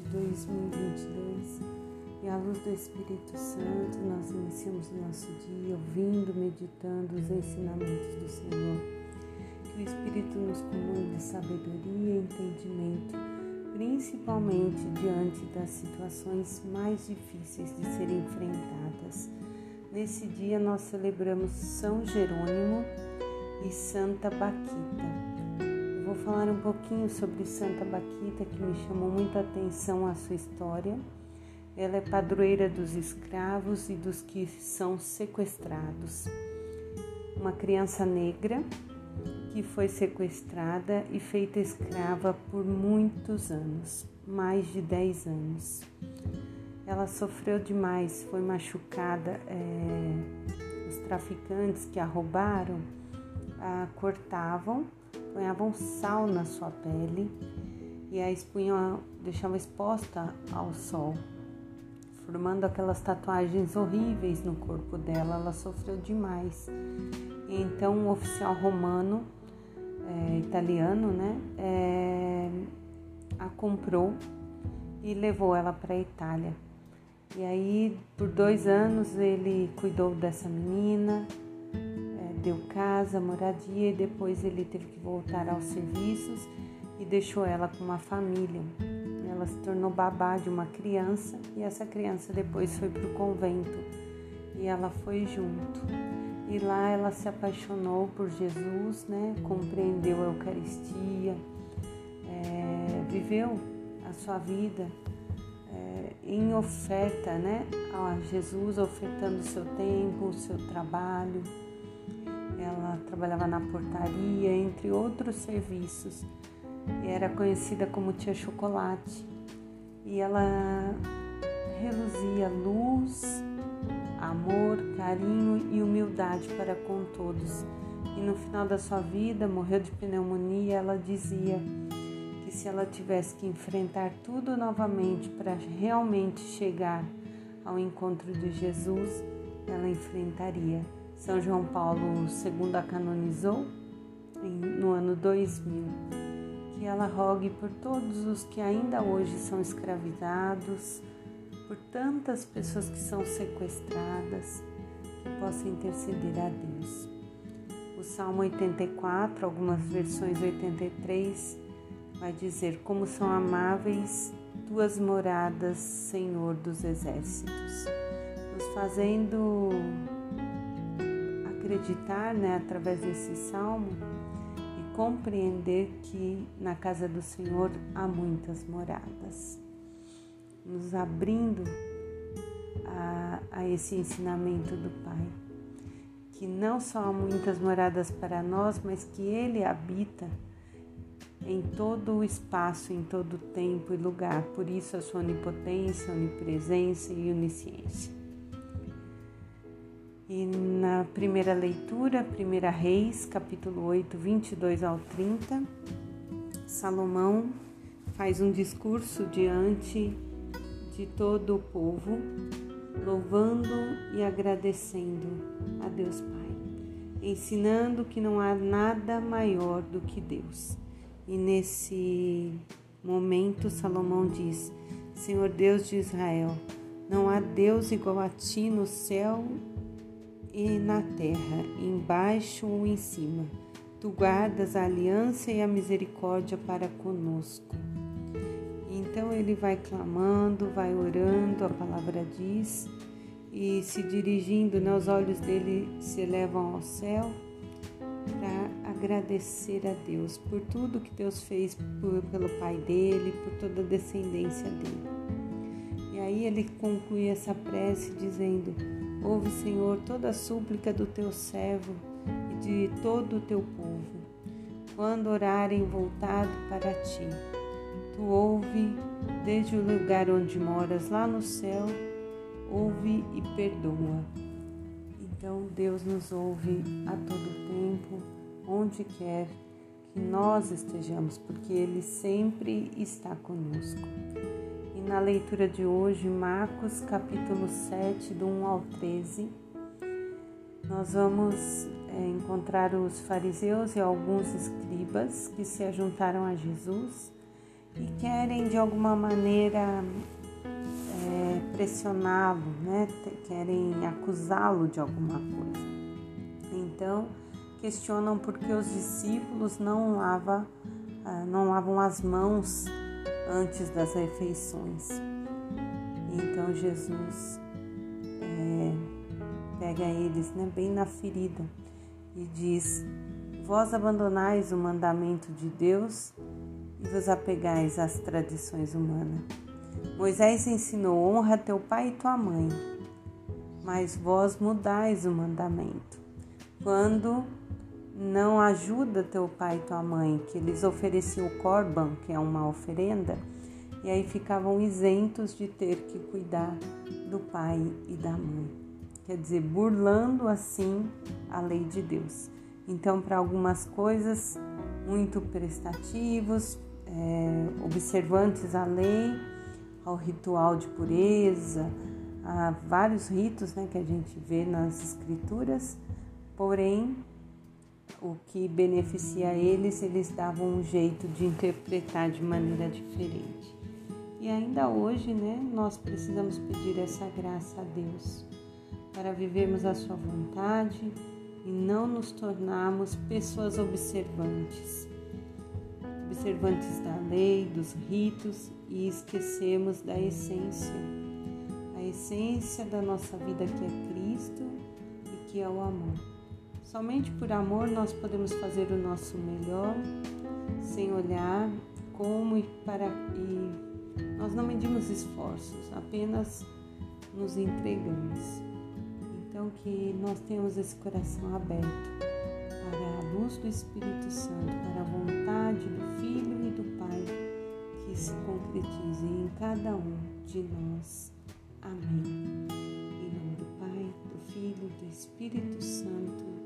2022 e à luz do Espírito Santo nós iniciamos o nosso dia ouvindo, meditando os ensinamentos do Senhor. Que o Espírito nos comande sabedoria e entendimento, principalmente diante das situações mais difíceis de serem enfrentadas. Nesse dia nós celebramos São Jerônimo e Santa Baquita falar um pouquinho sobre Santa Baquita, que me chamou muita atenção a sua história. Ela é padroeira dos escravos e dos que são sequestrados. Uma criança negra que foi sequestrada e feita escrava por muitos anos, mais de 10 anos. Ela sofreu demais, foi machucada. É, os traficantes que a roubaram a cortavam ponhavam sal na sua pele e a expunham, deixavam exposta ao sol, formando aquelas tatuagens horríveis no corpo dela. Ela sofreu demais. Então um oficial romano, é, italiano, né, é, a comprou e levou ela para a Itália. E aí, por dois anos, ele cuidou dessa menina, deu casa, moradia e depois ele teve que voltar aos serviços e deixou ela com uma família. Ela se tornou babá de uma criança e essa criança depois foi para o convento e ela foi junto. E lá ela se apaixonou por Jesus, né? compreendeu a Eucaristia, é, viveu a sua vida é, em oferta né? a Jesus, ofertando o seu tempo, o seu trabalho ela trabalhava na portaria, entre outros serviços, e era conhecida como Tia Chocolate. E ela reluzia luz, amor, carinho e humildade para com todos. E no final da sua vida, morreu de pneumonia, ela dizia que se ela tivesse que enfrentar tudo novamente para realmente chegar ao encontro de Jesus, ela enfrentaria. São João Paulo II a canonizou no ano 2000. Que ela rogue por todos os que ainda hoje são escravizados, por tantas pessoas que são sequestradas, que possa interceder a Deus. O Salmo 84, algumas versões 83, vai dizer: Como são amáveis tuas moradas, Senhor dos exércitos, nos fazendo acreditar né, através desse salmo e compreender que na casa do Senhor há muitas moradas, nos abrindo a, a esse ensinamento do Pai, que não só há muitas moradas para nós, mas que Ele habita em todo o espaço, em todo o tempo e lugar, por isso a sua onipotência, onipresença e onisciência. E na primeira leitura, 1 Reis, capítulo 8, 22 ao 30, Salomão faz um discurso diante de todo o povo, louvando e agradecendo a Deus Pai, ensinando que não há nada maior do que Deus. E nesse momento, Salomão diz: Senhor Deus de Israel, não há Deus igual a ti no céu e na terra, embaixo ou em cima. Tu guardas a aliança e a misericórdia para conosco. Então ele vai clamando, vai orando, a palavra diz, e se dirigindo, né, os olhos dele se elevam ao céu para agradecer a Deus por tudo que Deus fez por, pelo pai dele, por toda a descendência dele. E aí ele conclui essa prece dizendo: Ouve, Senhor, toda a súplica do teu servo e de todo o teu povo, quando orarem voltado para ti. Tu ouve desde o lugar onde moras, lá no céu, ouve e perdoa. Então Deus nos ouve a todo tempo, onde quer que nós estejamos, porque Ele sempre está conosco na leitura de hoje, Marcos capítulo 7, do 1 ao 13, nós vamos é, encontrar os fariseus e alguns escribas que se ajuntaram a Jesus e querem de alguma maneira pressioná-lo, né? querem acusá-lo de alguma coisa. Então, questionam porque os discípulos não, lava, ah, não lavam as mãos antes das refeições. Então, Jesus é, pega eles né, bem na ferida e diz: Vós abandonais o mandamento de Deus e vos apegais às tradições humanas. Moisés ensinou: honra teu pai e tua mãe, mas vós mudais o mandamento. Quando não ajuda teu pai e tua mãe, que eles ofereciam o corban, que é uma oferenda, e aí ficavam isentos de ter que cuidar do pai e da mãe. Quer dizer, burlando assim a lei de Deus. Então, para algumas coisas, muito prestativos, é, observantes à lei, ao ritual de pureza, a vários ritos né, que a gente vê nas escrituras, porém o que beneficia eles, eles davam um jeito de interpretar de maneira diferente. E ainda hoje, né, nós precisamos pedir essa graça a Deus para vivermos a sua vontade e não nos tornarmos pessoas observantes observantes da lei, dos ritos e esquecemos da essência, a essência da nossa vida que é Cristo e que é o amor. Somente por amor nós podemos fazer o nosso melhor, sem olhar como e para e nós não medimos esforços, apenas nos entregamos. Então que nós tenhamos esse coração aberto para a luz do Espírito Santo, para a vontade do Filho e do Pai que se concretize em cada um de nós. Amém. Em nome do Pai, do Filho e do Espírito Santo.